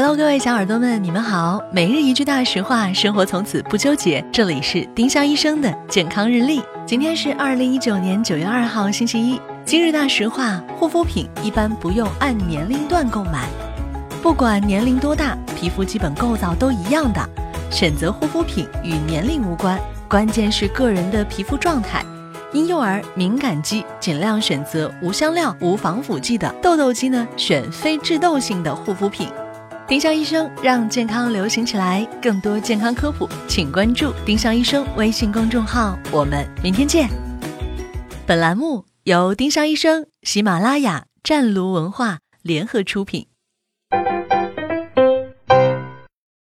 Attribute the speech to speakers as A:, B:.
A: Hello，各位小耳朵们，你们好。每日一句大实话，生活从此不纠结。这里是丁香医生的健康日历。今天是二零一九年九月二号，星期一。今日大实话：护肤品一般不用按年龄段购买，不管年龄多大，皮肤基本构造都一样的。选择护肤品与年龄无关，关键是个人的皮肤状态。婴幼儿、敏感肌尽量选择无香料、无防腐剂的；痘痘肌呢，选非致痘性的护肤品。丁香医生让健康流行起来，更多健康科普，请关注丁香医生微信公众号。我们明天见。本栏目由丁香医生、喜马拉雅、湛庐文化联合出品。